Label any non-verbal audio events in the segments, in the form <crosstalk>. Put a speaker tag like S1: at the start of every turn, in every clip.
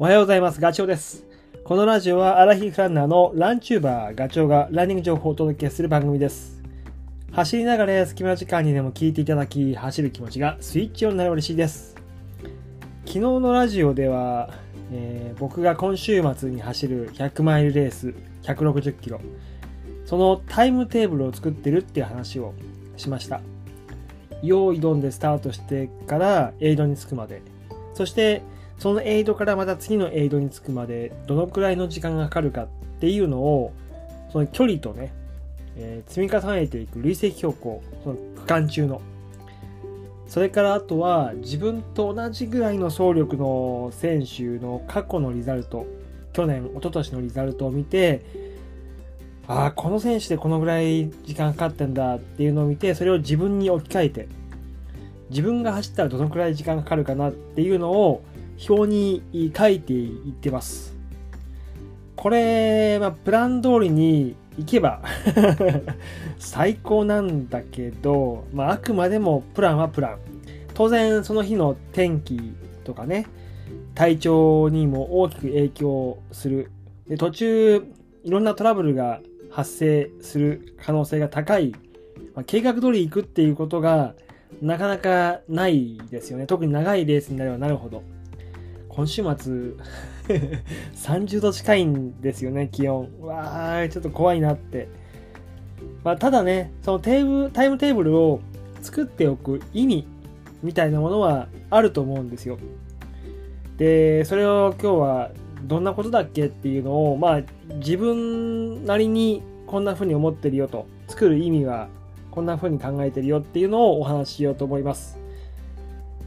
S1: おはようございます。ガチョウです。このラジオはアラヒフランナーのランチューバーガチョウがランニング情報をお届けする番組です。走りながら隙間時間にでも聞いていただき、走る気持ちがスイッチオンになれば嬉しいです。昨日のラジオでは、えー僕が今週末に走る100マイルレース160キロ、そのタイムテーブルを作ってるっていう話をしました。用意ドンでスタートしてからエイドに着くまで、そしてそのエイドからまた次のエイドに着くまでどのくらいの時間がかかるかっていうのをその距離とね、えー積み重ねていく累積標高その区間中の。それからあとは自分と同じぐらいの走力の選手の過去のリザルト去年一昨年のリザルトを見てああこの選手でこのぐらい時間かかってんだっていうのを見てそれを自分に置き換えて自分が走ったらどのくらい時間かかるかなっていうのを表に書いていってます。これ、ま、プラン通りに行けば <laughs> 最高なんだけど、まあ、あくまでもプランはプラン。当然その日の天気とかね、体調にも大きく影響する。で途中、いろんなトラブルが発生する可能性が高い。まあ、計画通り行くっていうことがなかなかないですよね。特に長いレースになればなるほど。今週末30度近いんですよね、気温。わー、ちょっと怖いなって。まあ、ただね、そのテーブルタイムテーブルを作っておく意味みたいなものはあると思うんですよ。で、それを今日はどんなことだっけっていうのを、まあ、自分なりにこんな風に思ってるよと、作る意味はこんな風に考えてるよっていうのをお話ししようと思います。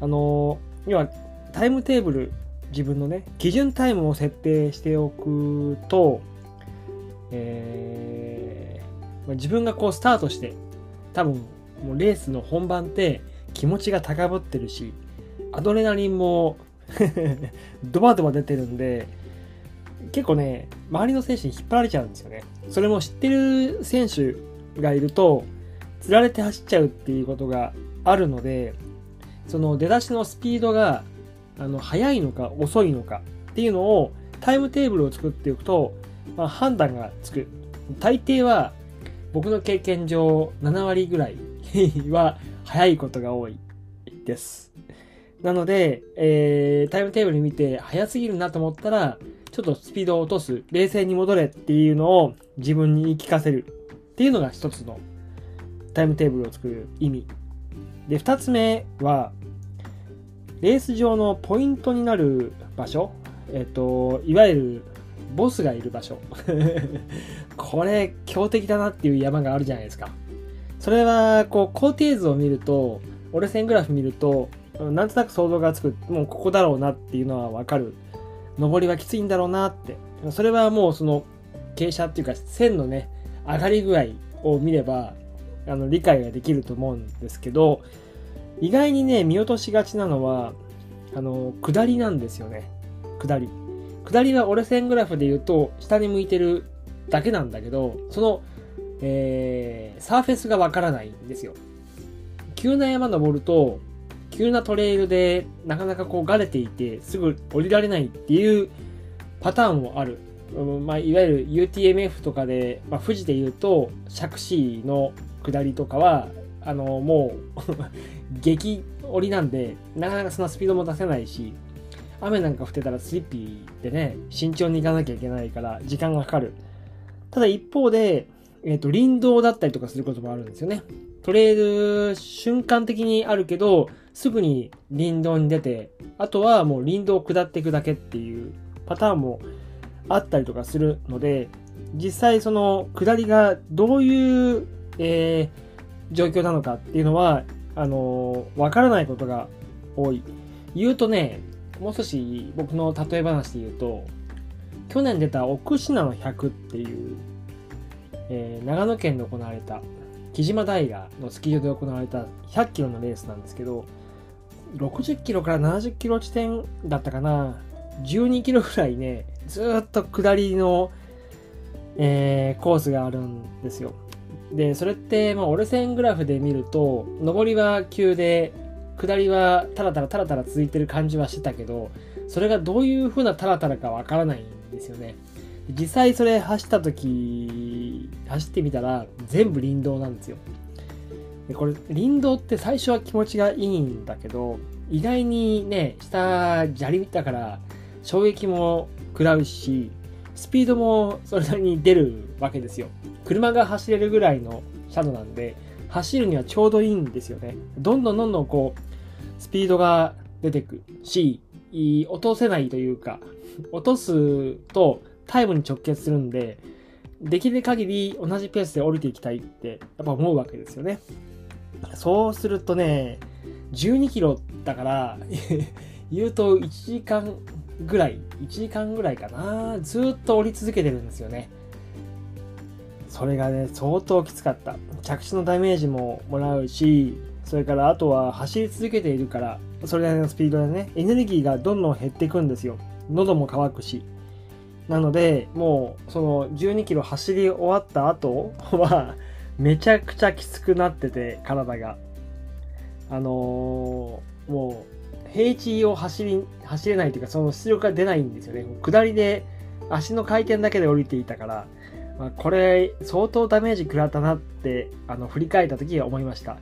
S1: あの、要はタイムテーブル自分のね基準タイムを設定しておくと、えー自分がこうスタートして多分もうレースの本番って気持ちが高ぶってるしアドレナリンも <laughs> ドバドバ出てるんで結構ね周りの選手に引っ張られちゃうんですよね。それも知ってる選手がいるとつられて走っちゃうっていうことがあるのでその出だしのスピードがあの速いのか遅いのかっていうのをタイムテーブルを作っておくと、まあ、判断がつく。大抵は僕の経験上7割ぐらいは速いことが多いです。なので、えータイムテーブル見て速すぎるなと思ったらちょっとスピードを落とす。冷静に戻れっていうのを自分に言い聞かせるっていうのが一つのタイムテーブルを作る意味。で二つ目はレース上のポイントになる場所、えっ、と、いわゆるボスがいる場所。<laughs> これ、強敵だなっていう山があるじゃないですか。それは、こう、工程図を見ると、折れ線グラフ見ると、なんとなく想像がつく、もうここだろうなっていうのはわかる。上りはきついんだろうなって。それはもうその、傾斜っていうか、線のね、上がり具合を見れば、あの、理解ができると思うんですけど、意外にね、見落としがちなのは、あの、下りなんですよね。下り。下りは折れ線グラフで言うと、下に向いてるだけなんだけど、その、えー、サーフェスがわからないんですよ。急な山登ると、急なトレイルでなかなかこうがれていて、すぐ降りられないっていうパターンもある。うんまあ、いわゆる UTMF とかで、まあ、富士で言うと、釈子の下りとかは、あの、もう激降りなんで、なかなかそんなスピードも出せないし、雨なんか降ってたらスリッピーでね、慎重に行かなきゃいけないから、時間がかかる。ただ一方で、えっ、と、林道だったりとかすることもあるんですよね。トレイル、瞬間的にあるけど、すぐに林道に出て、あとはもう林道を下っていくだけっていうパターンもあったりとかするので、実際その下りがどういう、えー状況なのかっていうのは、あのわからないことが多い。言うとね、もう少し僕の例え話で言うと、去年出た奥信濃100っていう、えー長野県で行われた、木島平のスキー場で行われた100キロのレースなんですけど、60キロから70キロ地点だったかな、12キロぐらいね、ずっと下りの、えーコースがあるんですよ。で、それって、まあ、折れ線グラフで見ると、上りは急で、下りはタラタラタラタラ続いてる感じはしてたけど、それがどういう風なタラタラかわからないんですよね。実際それ走った時、走ってみたら全部林道なんですよ。でこれ林道って最初は気持ちがいいんだけど、意外にね、下砂利だから衝撃も食らうし、スピードもそれなりに出るわけですよ。車が走れるぐらいの斜度なんで、走るにはちょうどいいんですよね。どんどんどんどんこう、スピードが出てくし、落とせないというか、落とすとタイムに直結するんで、できる限り同じペースで降りていきたいってやっぱ思うわけですよね。そうするとね、12キロだから <laughs> 言うと1時間ぐらい、1時間ぐらいかな、ずっと降り続けてるんですよね。それがね、相当きつかった。着地のダメージももらうし、それからあとは走り続けているから、それなりのスピードでね、エネルギーがどんどん減っていくんですよ。喉も渇くし。なので、もう、その12キロ走り終わった後は、めちゃくちゃきつくなってて、体が。あのー、もう、平地を走り、走れないというか、その出力が出ないんですよね。下りで、足の回転だけで降りていたから、まあ、これ、相当ダメージ食らったなって、あの、振り返った時は思いました。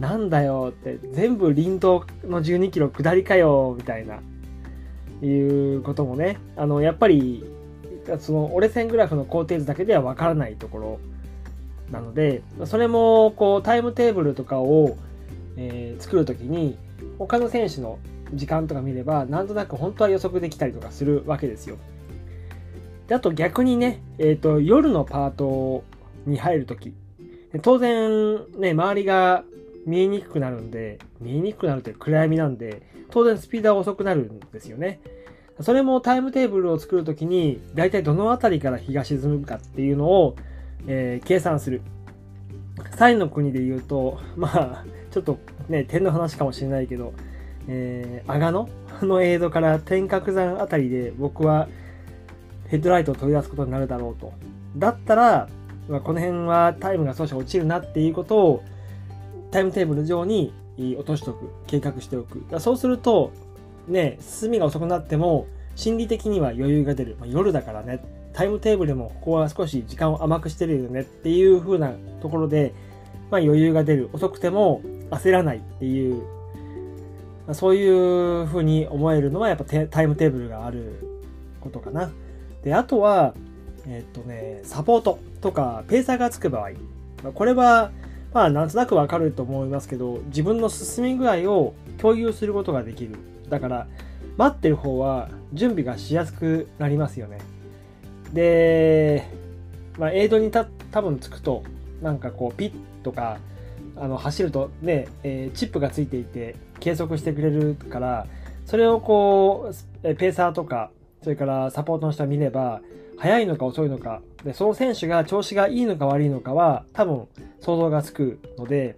S1: なんだよって、全部林道の12キロ下りかよ、みたいな、いうこともね、あの、やっぱり、その折れ線グラフの工程図だけではわからないところなので、それも、こう、タイムテーブルとかを、えー、作るときに、他の選手の時間とか見れば、なんとなく本当は予測できたりとかするわけですよ。であと逆にね、えっ、ー、と、夜のパートに入るとき、当然ね、周りが見えにくくなるんで、見えにくくなるという暗闇なんで、当然スピードは遅くなるんですよね。それもタイムテーブルを作るときに、大体どの辺りから日が沈むかっていうのを、えー、計算する。サインの国で言うと、まあ、ちょっとね、点の話かもしれないけど、えー、阿賀野の映像から天角山あたりで僕はヘッドライトを取り出すことになるだろうと。だったら、まあ、この辺はタイムが少し落ちるなっていうことをタイムテーブル上に落としておく、計画しておく。だそうすると、ね、進みが遅くなっても、心理的には余裕が出る。まあ、夜だからね、タイムテーブルもここは少し時間を甘くしてるよねっていう風なところで、まあ、余裕が出る。遅くても焦らないっていう、まあ、そういう風に思えるのはやっぱタイムテーブルがあることかな。で、あとは、えっとね、サポートとかペーサーがつく場合。これは、まあ、なんとなくわかると思いますけど、自分の進み具合を共有することができる。だから、待ってる方は準備がしやすくなりますよね。で、まあ、エイドにた多分つくと、なんかこう、ピッとか、あの走るとね、えー、チップがついていて計測してくれるから、それをこう、ペーサーとか、それからサポートの人は見れば、早いのか遅いのか、で、その選手が調子がいいのか悪いのかは、多分想像がつくので、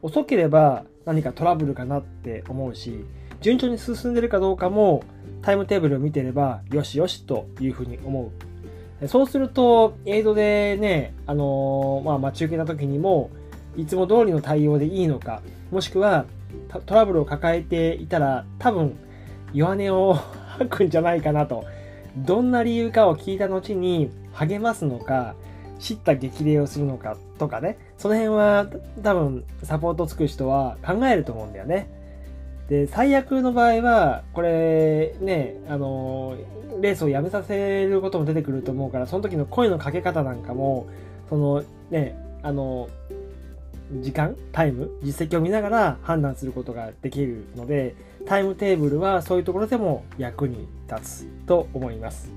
S1: 遅ければ何かトラブルかなって思うし、順調に進んでるかどうかもタイムテーブルを見てれば、よしよしというふうに思う。そうすると、エイドでね、あのー、まあ、待ち受けた時にも、いつも通りの対応でいいのか、もしくはトラブルを抱えていたら、多分弱音を吐くんじゃないかなと。どんな理由かを聞いた後に励ますのか、知った激励をするのかとかね、その辺は多分サポートつく人は考えると思うんだよね。で、最悪の場合は、これね、あの、レースをやめさせることも出てくると思うから、その時の声のかけ方なんかも、そのね、あの、時間、タイム、実績を見ながら判断することができるので、タイムテーブルはそういうところでも役に立つと思います。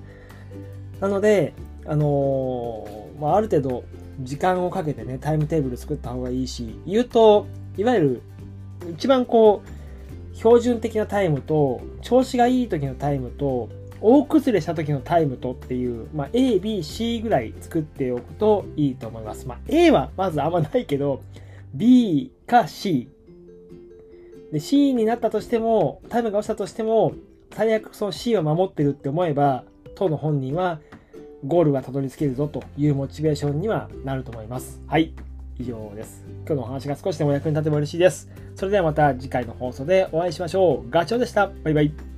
S1: なので、あのー、まあ、ある程度時間をかけてね、タイムテーブル作った方がいいし、言うと、いわゆる一番こう、標準的なタイムと、調子がいい時のタイムと、大崩れした時のタイムとっていう、まあ、A、B、C ぐらい作っておくといいと思います。まあ、A はまずあんまないけど、B か C。で、C になったとしても、タイムが落ちたとしても、最悪その C を守ってるって思えば、当の本人はゴールがたどり着けるぞというモチベーションにはなると思います。はい。以上です。今日のお話が少しでも役に立てば嬉しいです。それではまた次回の放送でお会いしましょう。ガチョウでした。バイバイ。